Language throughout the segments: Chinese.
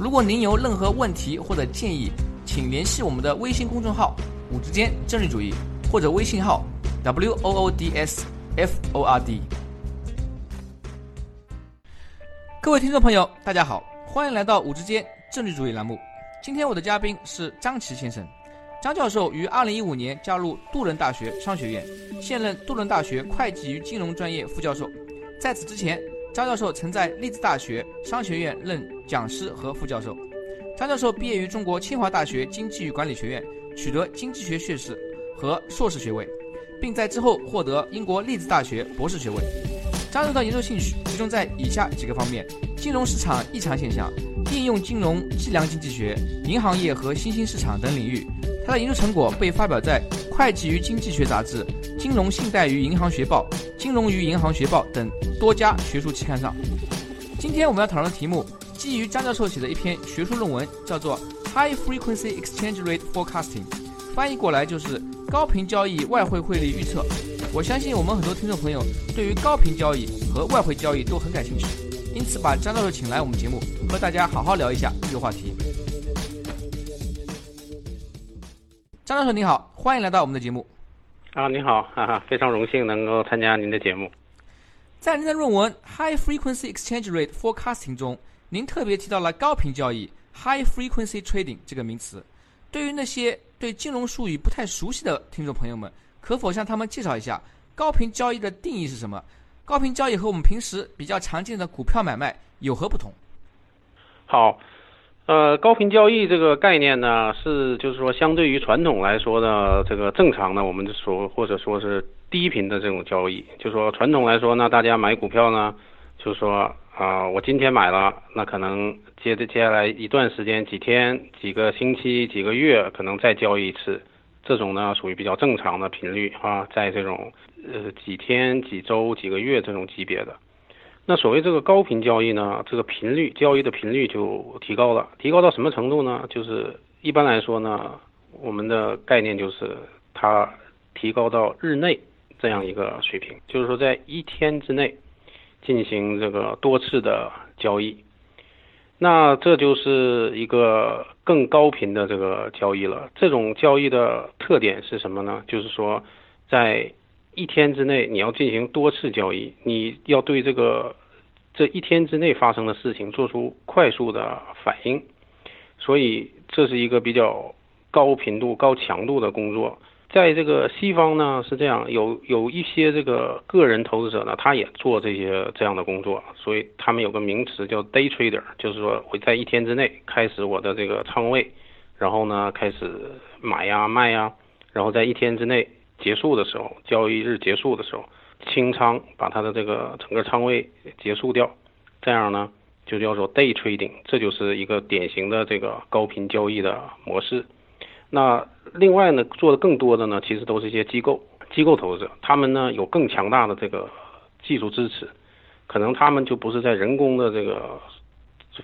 如果您有任何问题或者建议，请联系我们的微信公众号“五之间政治主义”或者微信号 “w o o d s f o r d”。各位听众朋友，大家好，欢迎来到“五之间政治主义”栏目。今天我的嘉宾是张琪先生。张教授于2015年加入杜伦大学商学院，现任杜伦大学会计与金融专业副教授。在此之前，张教授曾在利兹大学商学院任讲师和副教授。张教授毕业于中国清华大学经济与管理学院，取得经济学学士和硕士学位，并在之后获得英国利兹大学博士学位。张教授的研究兴趣集中在以下几个方面：金融市场异常现象、应用金融计量经济学、银行业和新兴市场等领域。他的研究成果被发表在《会计与经济学杂志》《金融信贷与银行学报》《金融与银行学报》等多家学术期刊上。今天我们要讨论的题目基于张教授写的一篇学术论文，叫做《High Frequency Exchange Rate Forecasting》，翻译过来就是高频交易外汇汇率预测。我相信我们很多听众朋友对于高频交易和外汇交易都很感兴趣，因此把张教授请来我们节目，和大家好好聊一下这个话题。张教授您好，欢迎来到我们的节目。啊，你好，哈哈，非常荣幸能够参加您的节目。在您的论文《High Frequency Exchange Rate Forecasting》中，您特别提到了高频交易 （High Frequency Trading） 这个名词。对于那些对金融术语不太熟悉的听众朋友们，可否向他们介绍一下高频交易的定义是什么？高频交易和我们平时比较常见的股票买卖有何不同？好。呃，高频交易这个概念呢，是就是说，相对于传统来说呢，这个正常的，我们说或者说是低频的这种交易，就说传统来说呢，大家买股票呢，就是说啊，我今天买了，那可能接着接下来一段时间，几天、几个星期、几个月，可能再交易一次，这种呢属于比较正常的频率啊，在这种呃几天、几周、几个月这种级别的。那所谓这个高频交易呢，这个频率交易的频率就提高了，提高到什么程度呢？就是一般来说呢，我们的概念就是它提高到日内这样一个水平，就是说在一天之内进行这个多次的交易，那这就是一个更高频的这个交易了。这种交易的特点是什么呢？就是说在一天之内，你要进行多次交易，你要对这个这一天之内发生的事情做出快速的反应，所以这是一个比较高频度、高强度的工作。在这个西方呢是这样，有有一些这个个人投资者呢，他也做这些这样的工作，所以他们有个名词叫 day trader，就是说我在一天之内开始我的这个仓位，然后呢开始买呀卖呀，然后在一天之内。结束的时候，交易日结束的时候，清仓，把它的这个整个仓位结束掉，这样呢就叫做 day trading，这就是一个典型的这个高频交易的模式。那另外呢，做的更多的呢，其实都是一些机构机构投资者，他们呢有更强大的这个技术支持，可能他们就不是在人工的这个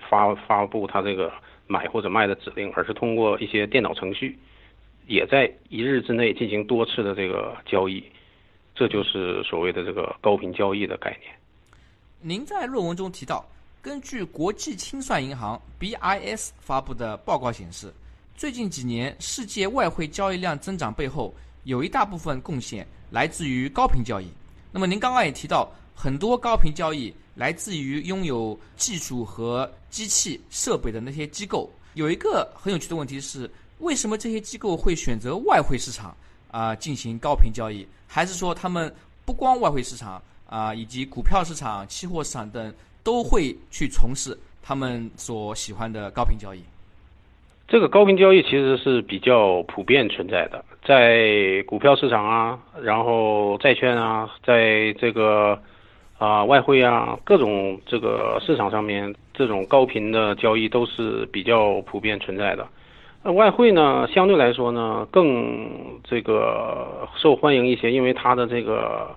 发发布他这个买或者卖的指令，而是通过一些电脑程序。也在一日之内进行多次的这个交易，这就是所谓的这个高频交易的概念。您在论文中提到，根据国际清算银行 BIS 发布的报告显示，最近几年世界外汇交易量增长背后，有一大部分贡献来自于高频交易。那么您刚刚也提到，很多高频交易来自于拥有技术和机器设备的那些机构。有一个很有趣的问题是。为什么这些机构会选择外汇市场啊进行高频交易？还是说他们不光外汇市场啊，以及股票市场、期货市场等都会去从事他们所喜欢的高频交易？这个高频交易其实是比较普遍存在的，在股票市场啊，然后债券啊，在这个啊外汇啊各种这个市场上面这种高频的交易都是比较普遍存在的。那外汇呢，相对来说呢更这个受欢迎一些，因为它的这个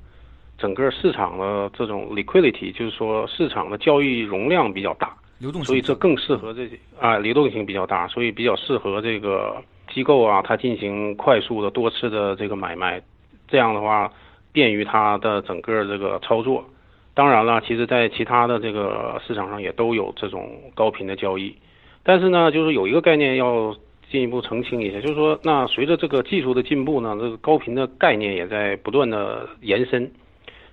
整个市场的这种 liquidity，就是说市场的交易容量比较大，流动性，所以这更适合这些啊流动性比较大，所以比较适合这个机构啊，它进行快速的多次的这个买卖，这样的话便于它的整个这个操作。当然了，其实在其他的这个市场上也都有这种高频的交易，但是呢，就是有一个概念要进一步澄清一下，就是说，那随着这个技术的进步呢，这个高频的概念也在不断的延伸。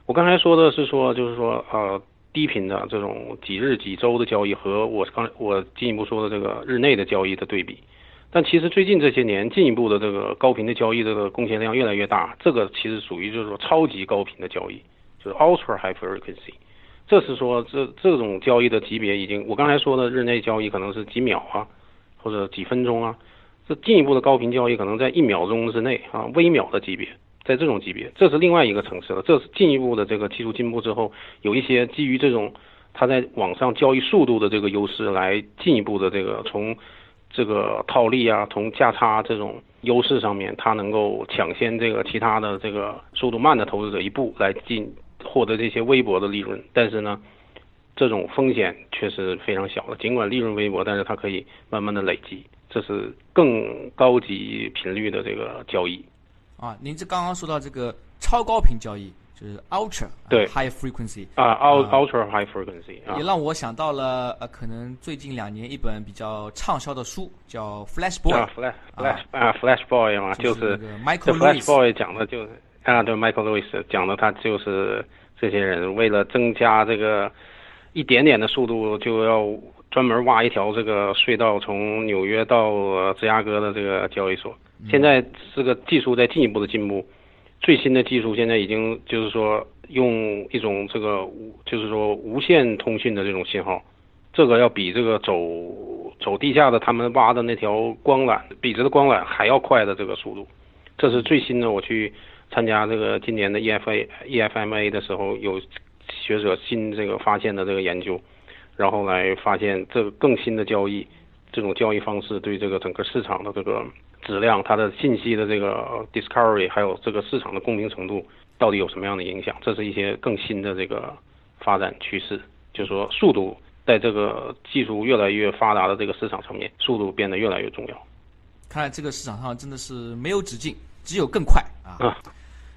我刚才说的是说，就是说，呃，低频的这种几日、几周的交易和我刚我进一步说的这个日内的交易的对比，但其实最近这些年进一步的这个高频的交易这个贡献量越来越大，这个其实属于就是说超级高频的交易。就是 ultra high frequency，这是说这这种交易的级别已经，我刚才说的日内交易可能是几秒啊，或者几分钟啊，这进一步的高频交易可能在一秒钟之内啊，微秒的级别，在这种级别，这是另外一个层次了。这是进一步的这个技术进步之后，有一些基于这种它在网上交易速度的这个优势，来进一步的这个从这个套利啊，从价差这种优势上面，它能够抢先这个其他的这个速度慢的投资者一步来进。获得这些微薄的利润，但是呢，这种风险却是非常小的。尽管利润微薄，但是它可以慢慢的累积，这是更高级频率的这个交易。啊，您这刚刚说到这个超高频交易，就是 ultra 对 high frequency 啊，ultra high frequency 也让我想到了呃，可能最近两年一本比较畅销的书叫 Flash Boy 啊，Flash Flash 啊，Flash Boy 嘛，就是 Michael Flash Boy 讲的就是。啊，对，Michael Lewis 讲的，他就是这些人为了增加这个一点点的速度，就要专门挖一条这个隧道，从纽约到芝加哥的这个交易所。现在这个技术在进一步的进步，最新的技术现在已经就是说用一种这个，就是说无线通讯的这种信号，这个要比这个走走地下的他们挖的那条光缆，笔直的光缆还要快的这个速度，这是最新的，我去。参加这个今年的 EFA EFMA 的时候，有学者新这个发现的这个研究，然后来发现这个更新的交易，这种交易方式对这个整个市场的这个质量、它的信息的这个 discovery，还有这个市场的公平程度，到底有什么样的影响？这是一些更新的这个发展趋势，就是说速度在这个技术越来越发达的这个市场层面，速度变得越来越重要。看来这个市场上真的是没有止境。只有更快啊！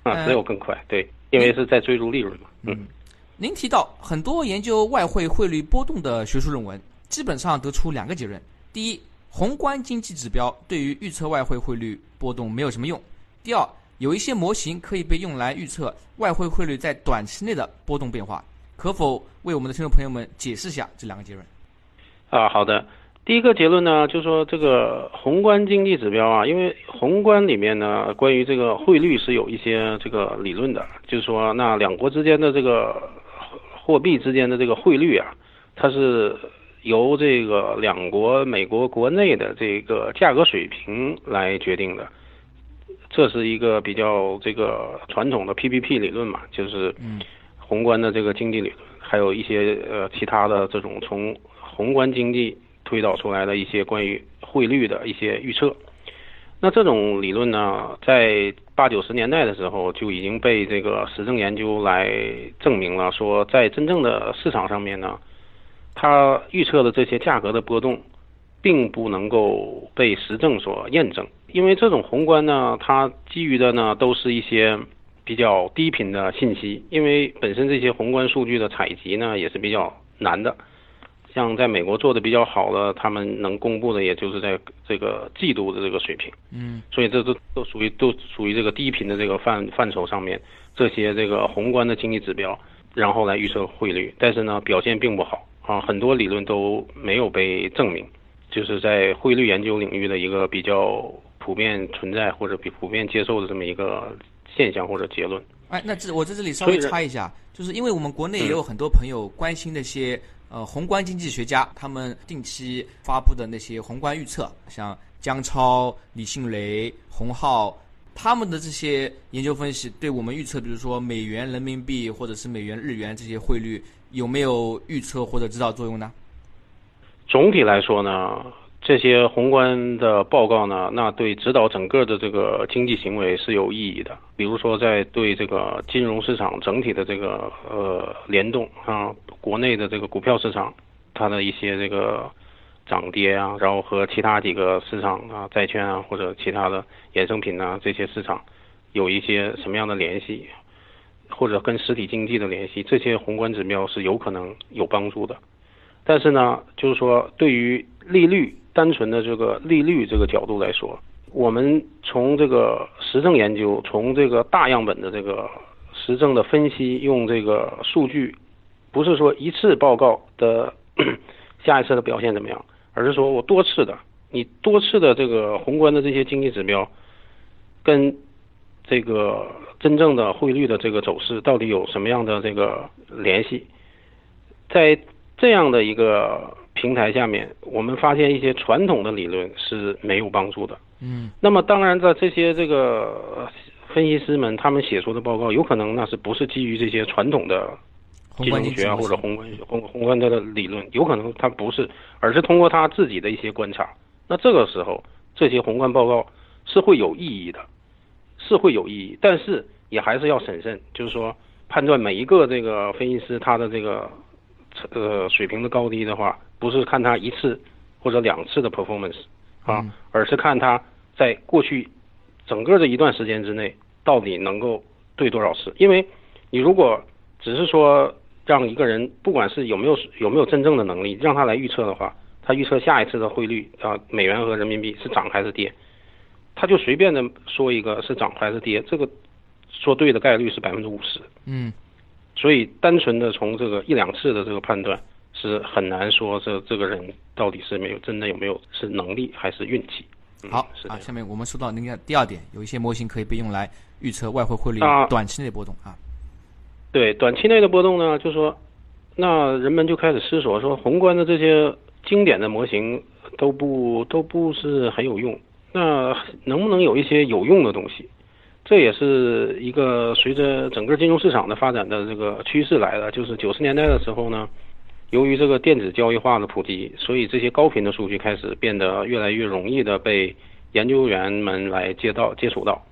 啊，只有更快，对，因为是在追逐利润嘛。嗯，您提到很多研究外汇汇率波动的学术论文，基本上得出两个结论：第一，宏观经济指标对于预测外汇汇率波动没有什么用；第二，有一些模型可以被用来预测外汇汇率在短期内的波动变化。可否为我们的听众朋友们解释一下这两个结论？啊，好的。第一个结论呢，就是说这个宏观经济指标啊，因为宏观里面呢，关于这个汇率是有一些这个理论的，就是说那两国之间的这个货币之间的这个汇率啊，它是由这个两国美国国内的这个价格水平来决定的，这是一个比较这个传统的 PPP 理论嘛，就是宏观的这个经济理论，还有一些呃其他的这种从宏观经济。推导出来的一些关于汇率的一些预测，那这种理论呢，在八九十年代的时候就已经被这个实证研究来证明了，说在真正的市场上面呢，它预测的这些价格的波动，并不能够被实证所验证，因为这种宏观呢，它基于的呢都是一些比较低频的信息，因为本身这些宏观数据的采集呢也是比较难的。像在美国做的比较好的，他们能公布的也就是在这个季度的这个水平，嗯，所以这都都属于都属于这个低频的这个范范畴上面，这些这个宏观的经济指标，然后来预测汇率，但是呢表现并不好啊，很多理论都没有被证明，就是在汇率研究领域的一个比较普遍存在或者比普遍接受的这么一个现象或者结论。哎，那这我在这里稍微插一下，就是因为我们国内也有很多朋友关心那些。呃，宏观经济学家他们定期发布的那些宏观预测，像姜超、李迅雷、洪浩，他们的这些研究分析对我们预测，比如说美元、人民币或者是美元、日元这些汇率有没有预测或者指导作用呢？总体来说呢，这些宏观的报告呢，那对指导整个的这个经济行为是有意义的。比如说，在对这个金融市场整体的这个呃联动啊，国内的这个股票市场它的一些这个。涨跌啊，然后和其他几个市场啊，债券啊或者其他的衍生品啊这些市场有一些什么样的联系，或者跟实体经济的联系，这些宏观指标是有可能有帮助的。但是呢，就是说对于利率单纯的这个利率这个角度来说，我们从这个实证研究，从这个大样本的这个实证的分析，用这个数据，不是说一次报告的 下一次的表现怎么样。而是说我多次的，你多次的这个宏观的这些经济指标，跟这个真正的汇率的这个走势到底有什么样的这个联系？在这样的一个平台下面，我们发现一些传统的理论是没有帮助的。嗯。那么当然，在这些这个分析师们他们写出的报告，有可能那是不是基于这些传统的？金融学啊，或者宏观宏宏观的理论，有可能他不是，而是通过他自己的一些观察。那这个时候，这些宏观报告是会有意义的，是会有意义，但是也还是要审慎，就是说判断每一个这个分析师他的这个呃水平的高低的话，不是看他一次或者两次的 performance 啊，而是看他在过去整个这一段时间之内到底能够对多少次，因为你如果只是说。让一个人不管是有没有有没有真正的能力，让他来预测的话，他预测下一次的汇率啊，美元和人民币是涨还是跌，他就随便的说一个是涨还是跌，这个说对的概率是百分之五十。嗯，所以单纯的从这个一两次的这个判断是很难说这这个人到底是没有真的有没有是能力还是运气。好啊，下面我们说到那个第二点，有一些模型可以被用来预测外汇汇率短期内波动啊。对短期内的波动呢，就说，那人们就开始思索说，宏观的这些经典的模型都不都不是很有用，那能不能有一些有用的东西？这也是一个随着整个金融市场的发展的这个趋势来的。就是九十年代的时候呢，由于这个电子交易化的普及，所以这些高频的数据开始变得越来越容易的被研究员们来接到接触到。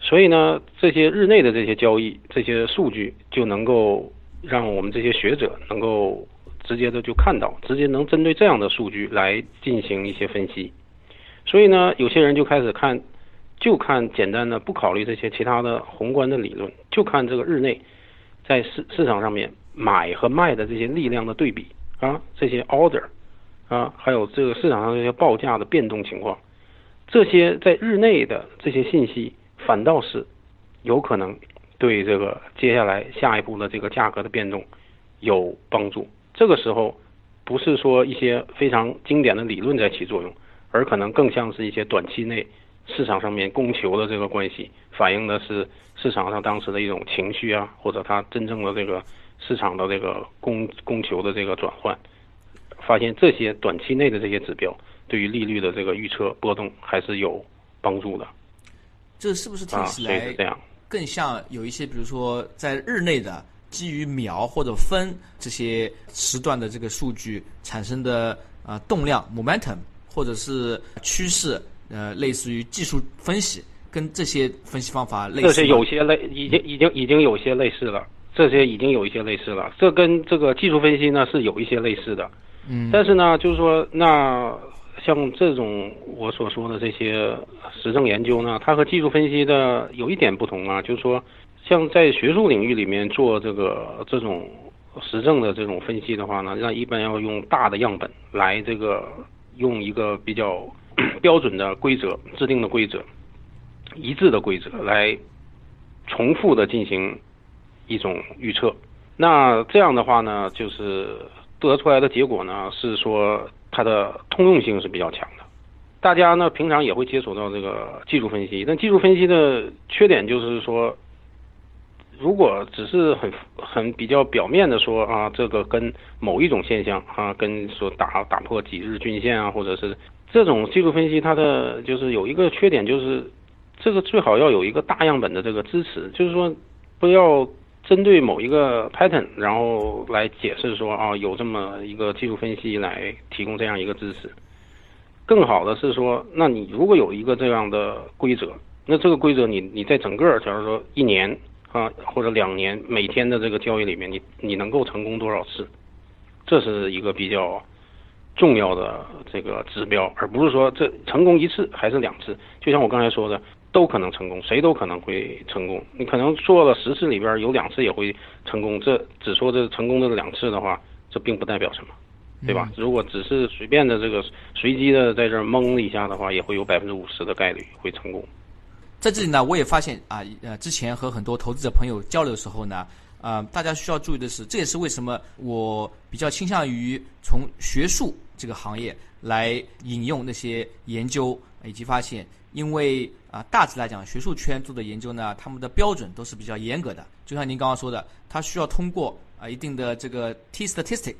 所以呢，这些日内的这些交易、这些数据就能够让我们这些学者能够直接的就看到，直接能针对这样的数据来进行一些分析。所以呢，有些人就开始看，就看简单的，不考虑这些其他的宏观的理论，就看这个日内在市市场上面买和卖的这些力量的对比啊，这些 order 啊，还有这个市场上这些报价的变动情况，这些在日内的这些信息。反倒是有可能对这个接下来下一步的这个价格的变动有帮助。这个时候不是说一些非常经典的理论在起作用，而可能更像是一些短期内市场上面供求的这个关系，反映的是市场上当时的一种情绪啊，或者它真正的这个市场的这个供供求的这个转换。发现这些短期内的这些指标对于利率的这个预测波动还是有帮助的。这是不是听起来更像有一些，比如说在日内的基于秒或者分这些时段的这个数据产生的呃动量 momentum，或者是趋势，呃，类似于技术分析，跟这些分析方法类似。这些有些类，已经已经已经有些类似了。这些已经有一些类似了。这跟这个技术分析呢是有一些类似的。嗯。但是呢，就是说那。像这种我所说的这些实证研究呢，它和技术分析的有一点不同啊，就是说，像在学术领域里面做这个这种实证的这种分析的话呢，那一般要用大的样本来这个用一个比较 标准的规则制定的规则，一致的规则来重复的进行一种预测。那这样的话呢，就是得出来的结果呢是说。它的通用性是比较强的，大家呢平常也会接触到这个技术分析，但技术分析的缺点就是说，如果只是很很比较表面的说啊，这个跟某一种现象啊，跟说打打破几日均线啊，或者是这种技术分析，它的就是有一个缺点就是这个最好要有一个大样本的这个支持，就是说不要针对某一个 pattern，然后来解释说啊有这么一个技术分析来提供这样一个支持。更好的是说，那你如果有一个这样的规则，那这个规则你你在整个假如说一年啊或者两年每天的这个交易里面，你你能够成功多少次，这是一个比较重要的这个指标，而不是说这成功一次还是两次。就像我刚才说的，都可能成功，谁都可能会成功。你可能做了十次里边有两次也会成功，这只说这成功的两次的话，这并不代表什么。对吧？如果只是随便的这个随机的在这儿蒙了一下的话，也会有百分之五十的概率会成功。在这里呢，我也发现啊，呃，之前和很多投资者朋友交流的时候呢，啊，大家需要注意的是，这也是为什么我比较倾向于从学术这个行业来引用那些研究以及发现，因为啊，大致来讲，学术圈做的研究呢，他们的标准都是比较严格的。就像您刚刚说的，它需要通过啊一定的这个 T statistic。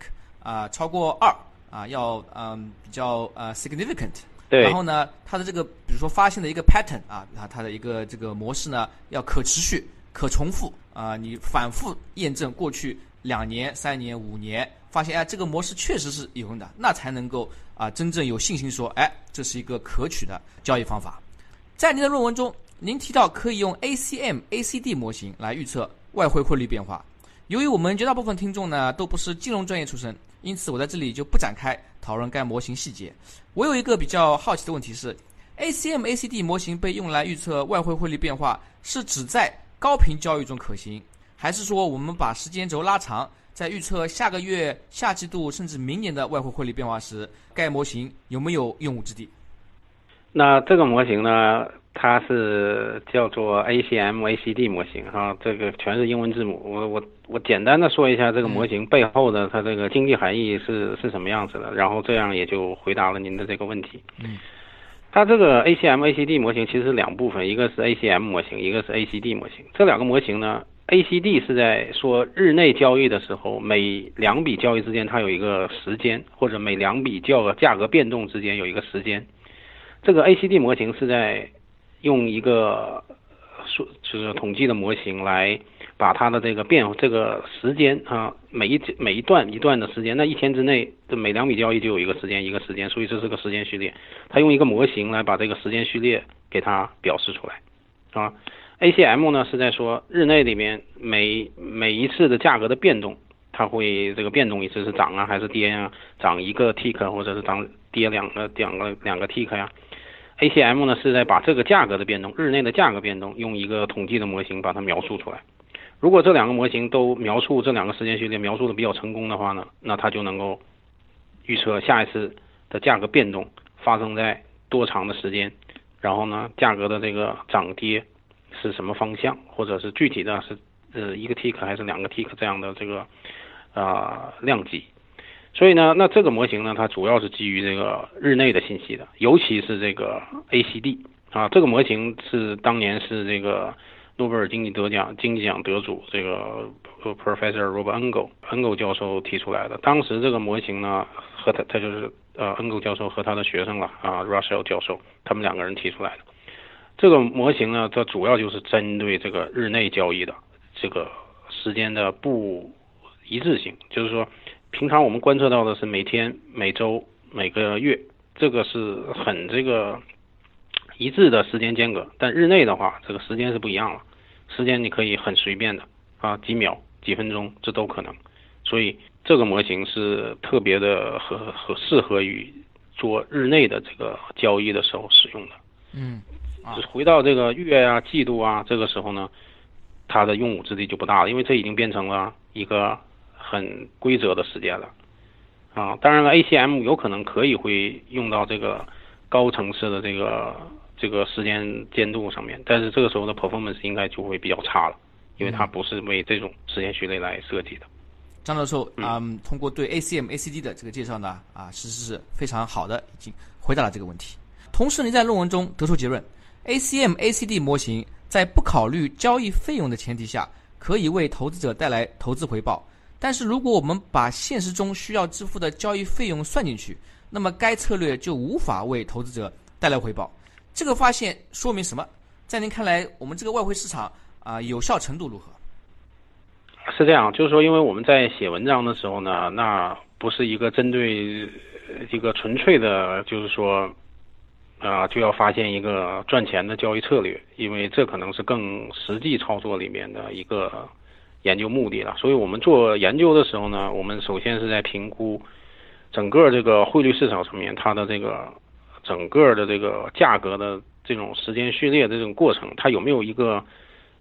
啊，超过二啊，要嗯比较呃 significant，然后呢，它的这个比如说发现的一个 pattern 啊，它它的一个这个模式呢，要可持续、可重复啊，你反复验证过去两年、三年、五年，发现哎这个模式确实是有用的，那才能够啊真正有信心说哎这是一个可取的交易方法。在您的论文中，您提到可以用 ACM、ACD 模型来预测外汇汇率变化。由于我们绝大部分听众呢都不是金融专业出身，因此我在这里就不展开讨论该模型细节。我有一个比较好奇的问题是：ACM、ACD 模型被用来预测外汇汇率变化，是只在高频交易中可行，还是说我们把时间轴拉长，在预测下个月、下季度甚至明年的外汇汇率变化时，该模型有没有用武之地？那这个模型呢？它是叫做 ACM ACD 模型哈，这个全是英文字母。我我我简单的说一下这个模型背后的它这个经济含义是是什么样子的，然后这样也就回答了您的这个问题。嗯，它这个 ACM ACD 模型其实是两部分，一个是 ACM 模型，一个是 ACD 模型。这两个模型呢，ACD 是在说日内交易的时候，每两笔交易之间它有一个时间，或者每两笔价格价格变动之间有一个时间。这个 ACD 模型是在用一个数就是统计的模型来把它的这个变这个时间啊，每一每一段一段的时间，那一天之内这每两笔交易就有一个时间一个时间，所以这是个时间序列。它用一个模型来把这个时间序列给它表示出来啊。ACM 呢是在说日内里面每每一次的价格的变动，它会这个变动一次是涨啊还是跌啊？涨一个 tick 或者是涨跌两个两个两个 tick 呀？ACM 呢是在把这个价格的变动，日内的价格变动，用一个统计的模型把它描述出来。如果这两个模型都描述这两个时间序列描述的比较成功的话呢，那它就能够预测下一次的价格变动发生在多长的时间，然后呢，价格的这个涨跌是什么方向，或者是具体的是呃一个 tick 还是两个 tick 这样的这个啊量级。所以呢，那这个模型呢，它主要是基于这个日内的信息的，尤其是这个 ACD 啊，这个模型是当年是这个诺贝尔经济得奖经济奖得主这个 Professor Robert Engel Engel 教授提出来的。当时这个模型呢，和他他就是呃 Engel 教授和他的学生了啊 Russell 教授，他们两个人提出来的。这个模型呢，它主要就是针对这个日内交易的这个时间的不一致性，就是说。平常我们观测到的是每天、每周、每个月，这个是很这个一致的时间间隔。但日内的话，这个时间是不一样了，时间你可以很随便的啊，几秒、几分钟，这都可能。所以这个模型是特别的合合适合于做日内的这个交易的时候使用的。嗯，啊，回到这个月啊、季度啊，这个时候呢，它的用武之地就不大了，因为这已经变成了一个。很规则的时间了，啊，当然了，ACM 有可能可以会用到这个高层次的这个这个时间监督上面，但是这个时候的 performance 应该就会比较差了，因为它不是为这种时间序列来设计的。张教授，嗯，通过对 ACM、ACD 的这个介绍呢，啊，其实是非常好的，已经回答了这个问题。同时，您在论文中得出结论，ACM、ACD 模型在不考虑交易费用的前提下，可以为投资者带来投资回报。但是，如果我们把现实中需要支付的交易费用算进去，那么该策略就无法为投资者带来回报。这个发现说明什么？在您看来，我们这个外汇市场啊有效程度如何？是这样，就是说，因为我们在写文章的时候呢，那不是一个针对一个纯粹的，就是说，啊，就要发现一个赚钱的交易策略，因为这可能是更实际操作里面的一个研究目的了。所以我们做研究的时候呢，我们首先是在评估整个这个汇率市场层面它的这个整个的这个价格的这种时间序列的这种过程，它有没有一个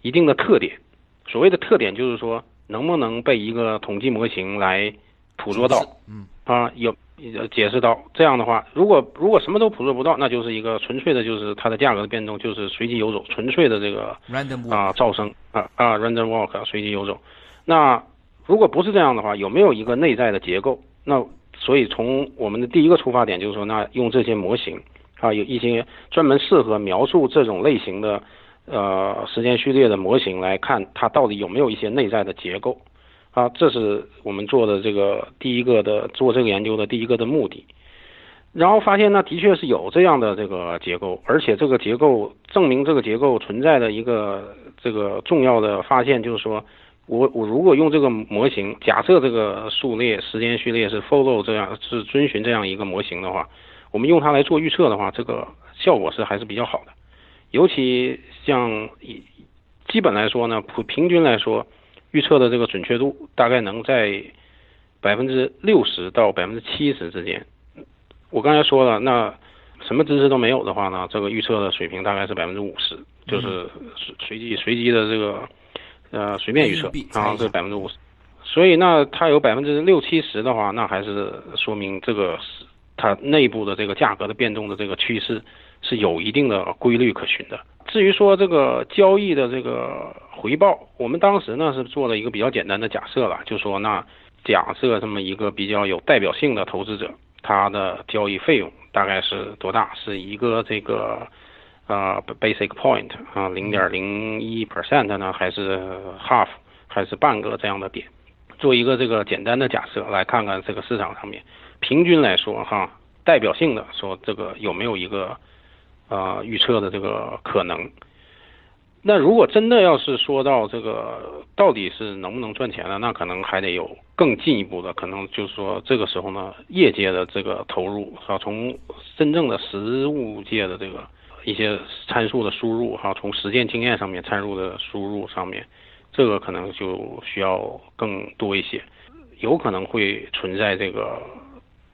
一定的特点？所谓的特点就是说。能不能被一个统计模型来捕捉到？嗯啊，有解释到这样的话，如果如果什么都捕捉不到，那就是一个纯粹的，就是它的价格的变动就是随机游走，纯粹的这个啊噪声啊啊 random walk 随机游走。那如果不是这样的话，有没有一个内在的结构？那所以从我们的第一个出发点就是说，那用这些模型啊，有一些专门适合描述这种类型的。呃，时间序列的模型来看，它到底有没有一些内在的结构啊？这是我们做的这个第一个的做这个研究的第一个的目的。然后发现呢，的确是有这样的这个结构，而且这个结构证明这个结构存在的一个这个重要的发现就是说，我我如果用这个模型，假设这个数列时间序列是 follow 这样是遵循这样一个模型的话，我们用它来做预测的话，这个效果是还是比较好的。尤其像以基本来说呢，普平均来说，预测的这个准确度大概能在百分之六十到百分之七十之间。我刚才说了，那什么知识都没有的话呢，这个预测的水平大概是百分之五十，就是随随机随机的这个呃随便预测然后，这百分之五十。所以那它有百分之六七十的话，那还是说明这个是它内部的这个价格的变动的这个趋势。是有一定的规律可循的。至于说这个交易的这个回报，我们当时呢是做了一个比较简单的假设了，就说那假设这么一个比较有代表性的投资者，他的交易费用大概是多大？是一个这个呃 basic point 啊，零点零一 percent 呢，还是 half，还是半个这样的点？做一个这个简单的假设，来看看这个市场上面平均来说哈，代表性的说这个有没有一个。啊，预测的这个可能。那如果真的要是说到这个到底是能不能赚钱呢？那可能还得有更进一步的，可能就是说这个时候呢，业界的这个投入哈，从真正的实物界的这个一些参数的输入哈，从实践经验上面参数的输入上面，这个可能就需要更多一些，有可能会存在这个。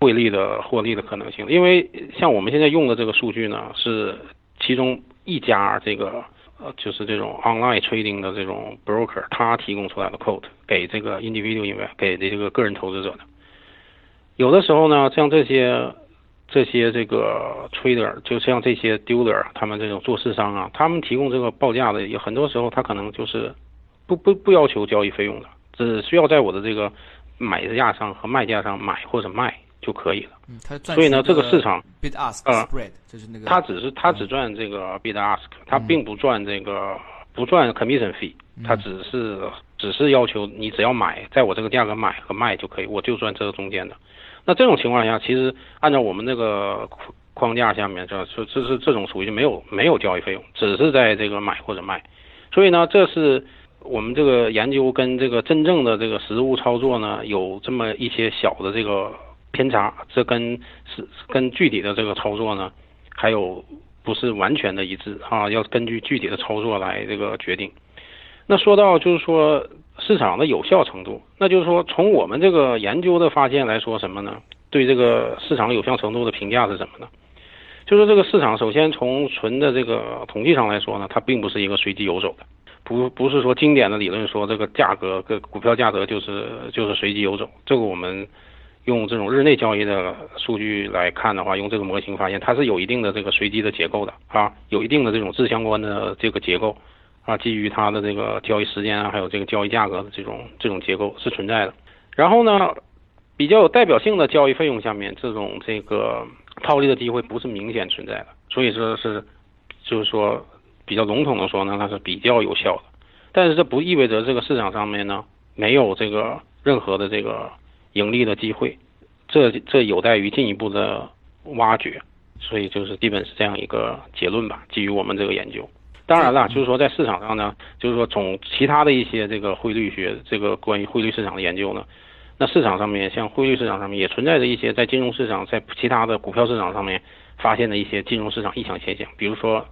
汇利的获利的可能性，因为像我们现在用的这个数据呢，是其中一家这个呃，就是这种 online trading 的这种 broker，他提供出来的 quote 给这个 individual 因为给这个个人投资者的。有的时候呢，像这些这些这个 trader，就像这些 dealer，他们这种做市商啊，他们提供这个报价的，有很多时候他可能就是不不不要求交易费用的，只需要在我的这个买价上和卖价上买或者卖。就可以了。嗯，他所以呢，这个市场，bid ask spread，就是那个，他只是他只赚这个 bid ask，他并不赚这个不赚 commission fee，他只是只是要求你只要买，在我这个价格买和卖就可以，我就赚这个中间的。那这种情况下，其实按照我们那个框架下面，这这这是这种属于没有没有交易费用，只是在这个买或者卖。所以呢，这是我们这个研究跟这个真正的这个实物操作呢，有这么一些小的这个。偏差，这跟是跟具体的这个操作呢，还有不是完全的一致啊，要根据具体的操作来这个决定。那说到就是说市场的有效程度，那就是说从我们这个研究的发现来说什么呢？对这个市场有效程度的评价是什么呢？就是这个市场首先从纯的这个统计上来说呢，它并不是一个随机游走的，不不是说经典的理论说这个价格跟股票价格就是就是随机游走，这个我们。用这种日内交易的数据来看的话，用这个模型发现它是有一定的这个随机的结构的啊，有一定的这种自相关的这个结构啊，基于它的这个交易时间啊，还有这个交易价格的这种这种结构是存在的。然后呢，比较有代表性的交易费用下面，这种这个套利的机会不是明显存在的，所以说是就是说比较笼统的说呢，它是比较有效的。但是这不意味着这个市场上面呢没有这个任何的这个。盈利的机会，这这有待于进一步的挖掘，所以就是基本是这样一个结论吧。基于我们这个研究，当然了，就是说在市场上呢，就是说从其他的一些这个汇率学这个关于汇率市场的研究呢，那市场上面像汇率市场上面也存在着一些在金融市场在其他的股票市场上面发现的一些金融市场异常现象，比如说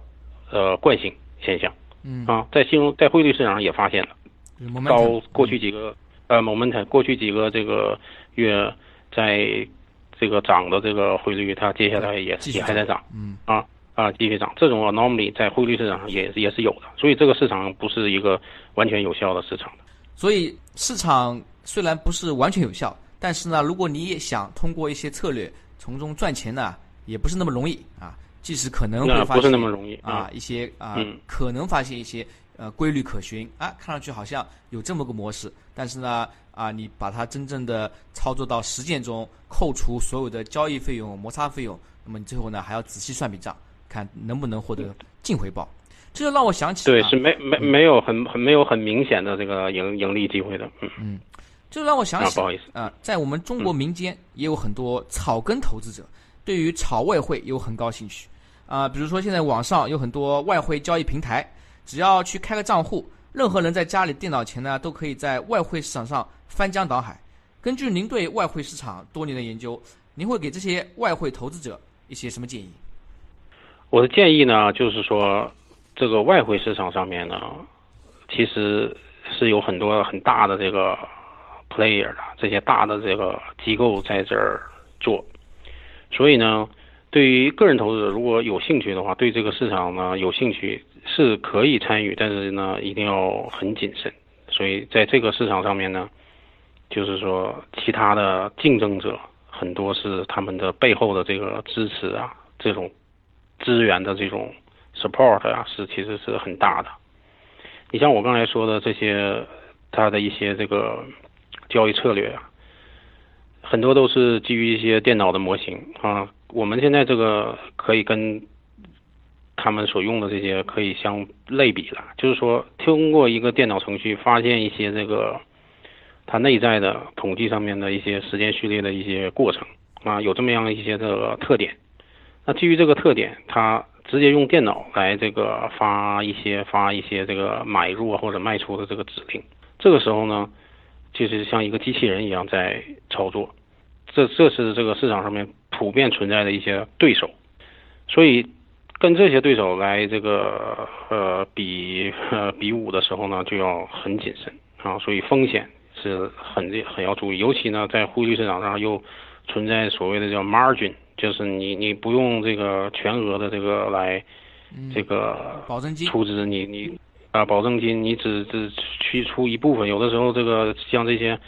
呃惯性现象，嗯啊，在金融在汇率市场上也发现了。高过去几个呃，moment 过去几个这个月，在这个涨的这个汇率，它接下来也也还在涨，嗯啊啊继续涨，这种 anomaly 在汇率市场上也也是有的，所以这个市场不是一个完全有效的市场所以市场虽然不是完全有效，但是呢，如果你也想通过一些策略从中赚钱呢，也不是那么容易啊。即使可能会发现不是那么容易啊，一些啊嗯可能发现一些。呃，规律可循啊，看上去好像有这么个模式，但是呢，啊，你把它真正的操作到实践中，扣除所有的交易费用、摩擦费用，那么你最后呢还要仔细算笔账，看能不能获得净回报。这就让我想起对，是没没没有很很没有很明显的这个盈盈利机会的，嗯嗯，这就让我想起不好意思啊，在我们中国民间也有很多草根投资者，对于炒外汇有很高兴趣啊，比如说现在网上有很多外汇交易平台。只要去开个账户，任何人在家里电脑前呢，都可以在外汇市场上翻江倒海。根据您对外汇市场多年的研究，您会给这些外汇投资者一些什么建议？我的建议呢，就是说，这个外汇市场上面呢，其实是有很多很大的这个 player 的这些大的这个机构在这儿做，所以呢，对于个人投资者如果有兴趣的话，对这个市场呢有兴趣。是可以参与，但是呢，一定要很谨慎。所以在这个市场上面呢，就是说，其他的竞争者很多是他们的背后的这个支持啊，这种资源的这种 support 啊，是其实是很大的。你像我刚才说的这些，它的一些这个交易策略啊，很多都是基于一些电脑的模型啊。我们现在这个可以跟。他们所用的这些可以相类比了，就是说，通过一个电脑程序发现一些这个它内在的统计上面的一些时间序列的一些过程啊，有这么样一些这个特点。那基于这个特点，它直接用电脑来这个发一些发一些这个买入或者卖出的这个指令。这个时候呢，就是像一个机器人一样在操作。这这是这个市场上面普遍存在的一些对手，所以。跟这些对手来这个呃比呃比武的时候呢，就要很谨慎啊，所以风险是很很要注意，尤其呢在汇率市场上又存在所谓的叫 margin，就是你你不用这个全额的这个来这个保证金出资，你你啊保证金你只只去出一部分，有的时候这个像这些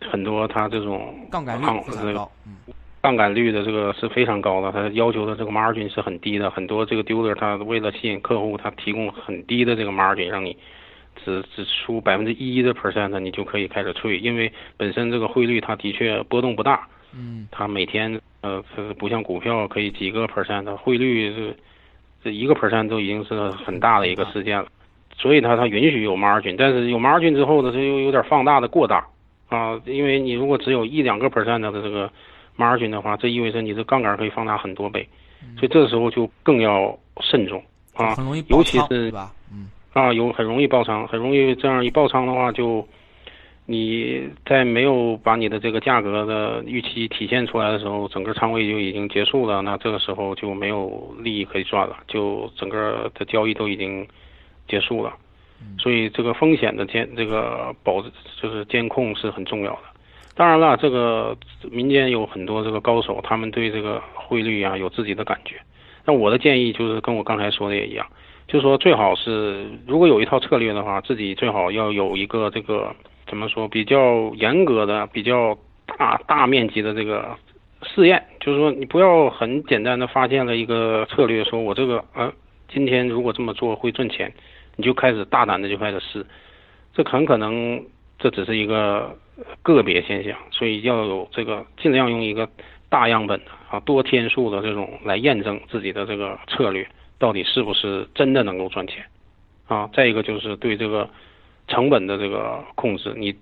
很多他这种杠杆率非常高，嗯。杠杆率的这个是非常高的，它要求的这个 margin 是很低的。很多这个 dealer 他为了吸引客户，他提供很低的这个 margin，让你只只出百分之一的 percent，你就可以开始退。因为本身这个汇率它的确波动不大，嗯，它每天呃是不像股票可以几个 percent 它汇率是这一个 percent 都已经是很大的一个事件了，所以它它允许有 margin，但是有 margin 之后呢，它又有点放大的过大啊，因为你如果只有一两个 percent 的这个。Margin 的话，这意味着你的杠杆可以放大很多倍，所以这时候就更要慎重啊，尤其是嗯。啊，有很容易爆仓，很容易这样一爆仓的话，就你在没有把你的这个价格的预期体现出来的时候，整个仓位就已经结束了，那这个时候就没有利益可以赚了，就整个的交易都已经结束了，所以这个风险的监这个保就是监控是很重要的。当然了，这个民间有很多这个高手，他们对这个汇率啊有自己的感觉。那我的建议就是跟我刚才说的也一样，就是说最好是如果有一套策略的话，自己最好要有一个这个怎么说比较严格的、比较大大面积的这个试验。就是说你不要很简单的发现了一个策略，说我这个呃今天如果这么做会赚钱，你就开始大胆的就开始试，这很可能。这只是一个个别现象，所以要有这个尽量用一个大样本啊多天数的这种来验证自己的这个策略到底是不是真的能够赚钱啊。再一个就是对这个成本的这个控制，你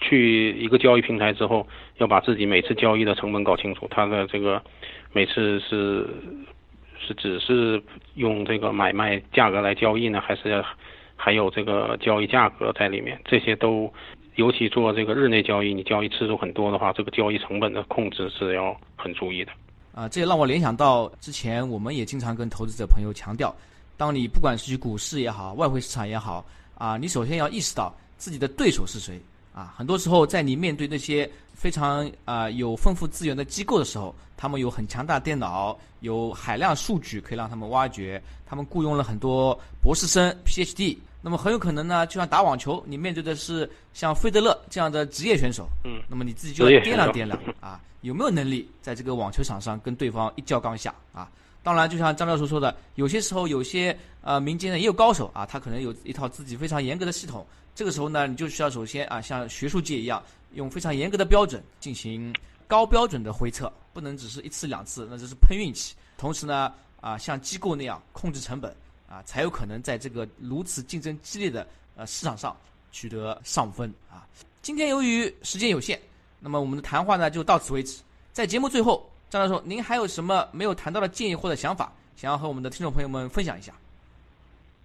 去一个交易平台之后，要把自己每次交易的成本搞清楚，它的这个每次是是只是用这个买卖价格来交易呢，还是还有这个交易价格在里面？这些都，尤其做这个日内交易，你交易次数很多的话，这个交易成本的控制是要很注意的。啊，这也让我联想到之前我们也经常跟投资者朋友强调，当你不管是去股市也好，外汇市场也好，啊，你首先要意识到自己的对手是谁。啊，很多时候在你面对那些非常啊有丰富资源的机构的时候，他们有很强大电脑，有海量数据可以让他们挖掘，他们雇佣了很多博士生 PhD。那么很有可能呢，就像打网球，你面对的是像费德勒这样的职业选手，嗯，那么你自己就要掂量掂量啊，有没有能力在这个网球场上跟对方一较高下啊？当然，就像张教授说的，有些时候有些呃民间呢也有高手啊，他可能有一套自己非常严格的系统。这个时候呢，你就需要首先啊，像学术界一样，用非常严格的标准进行高标准的回测，不能只是一次两次，那这是碰运气。同时呢，啊，像机构那样控制成本，啊，才有可能在这个如此竞争激烈的呃市场上取得上分啊。今天由于时间有限，那么我们的谈话呢就到此为止。在节目最后，张教授，您还有什么没有谈到的建议或者想法，想要和我们的听众朋友们分享一下？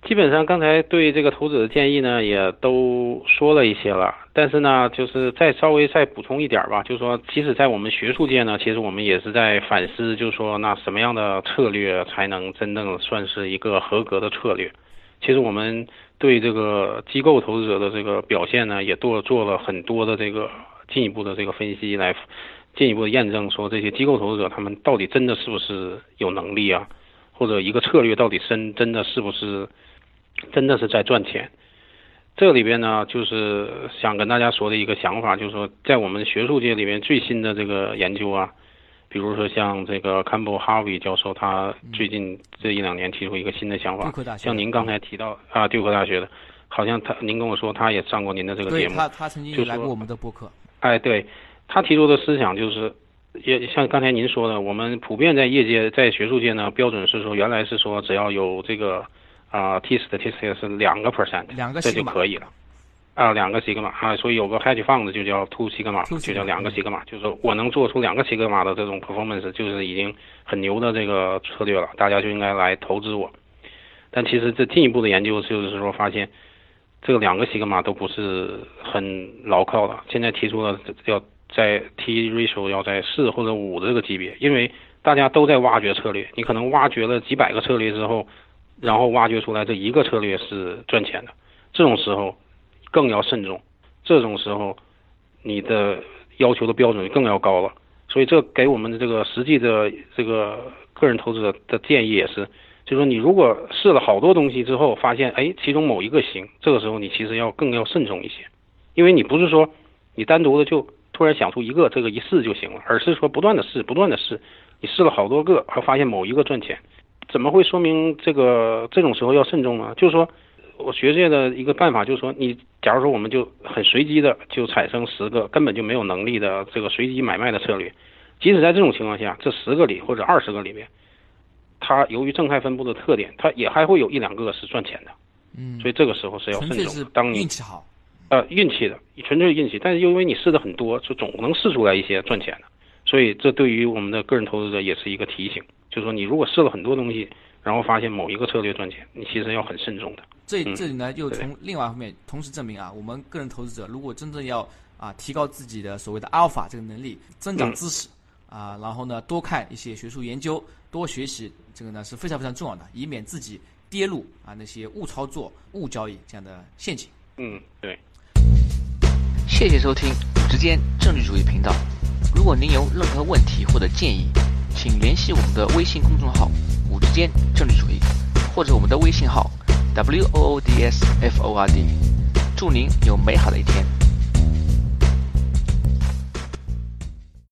基本上刚才对这个投资的建议呢，也都说了一些了。但是呢，就是再稍微再补充一点吧，就是说，即使在我们学术界呢，其实我们也是在反思，就是说，那什么样的策略才能真正算是一个合格的策略？其实我们对这个机构投资者的这个表现呢，也做做了很多的这个进一步的这个分析，来进一步的验证，说这些机构投资者他们到底真的是不是有能力啊？或者一个策略到底真真的是不是？真的是在赚钱，这里边呢，就是想跟大家说的一个想法，就是说，在我们学术界里面最新的这个研究啊，比如说像这个 Campbell Harvey 教授，他最近这一两年提出一个新的想法，像您刚才提到啊，杜克大学的，好像他您跟我说他也上过您的这个节目，他他曾经来过我们的播客，哎，对他提出的思想就是，也像刚才您说的，我们普遍在业界在学术界呢，标准是说，原来是说只要有这个。啊，T statistic 是两个 percent，这就可以了。啊，两个西格玛啊，所以有个 hedge fund 就叫 two 西格玛，就叫两个西格玛，就是我能做出两个西格玛的这种 performance，就是已经很牛的这个策略了，大家就应该来投资我。但其实这进一步的研究就是说，发现这个两个西格玛都不是很牢靠的。现在提出了要在 T ratio 要在四或者五的这个级别，因为大家都在挖掘策略，你可能挖掘了几百个策略之后。然后挖掘出来这一个策略是赚钱的，这种时候更要慎重，这种时候你的要求的标准更要高了。所以这给我们的这个实际的这个个人投资者的建议也是，就是说你如果试了好多东西之后，发现哎其中某一个行，这个时候你其实要更要慎重一些，因为你不是说你单独的就突然想出一个这个一试就行了，而是说不断的试，不断的试，你试了好多个，还发现某一个赚钱。怎么会说明这个这种时候要慎重呢？就是说，我学界的一个办法就是说，你假如说我们就很随机的就产生十个根本就没有能力的这个随机买卖的策略，即使在这种情况下，这十个里或者二十个里面，它由于正态分布的特点，它也还会有一两个是赚钱的。嗯，所以这个时候是要慎重。当你运气好，呃，运气的，纯粹是运气。但是因为你试的很多，就总能试出来一些赚钱的。所以这对于我们的个人投资者也是一个提醒。就是说，你如果试了很多东西，然后发现某一个策略赚钱，你其实要很慎重的。这这里呢，又从另外一方面同时证明啊，我们个人投资者如果真正要啊提高自己的所谓的阿尔法这个能力，增长知识啊，然后呢多看一些学术研究，多学习，这个呢是非常非常重要的，以免自己跌入啊那些误操作、误交易这样的陷阱。嗯，对。谢谢收听直间政治主义频道。如果您有任何问题或者建议，请联系我们的微信公众号“五之间政治主义”，或者我们的微信号 “w o o d s f o r d”。祝您有美好的一天。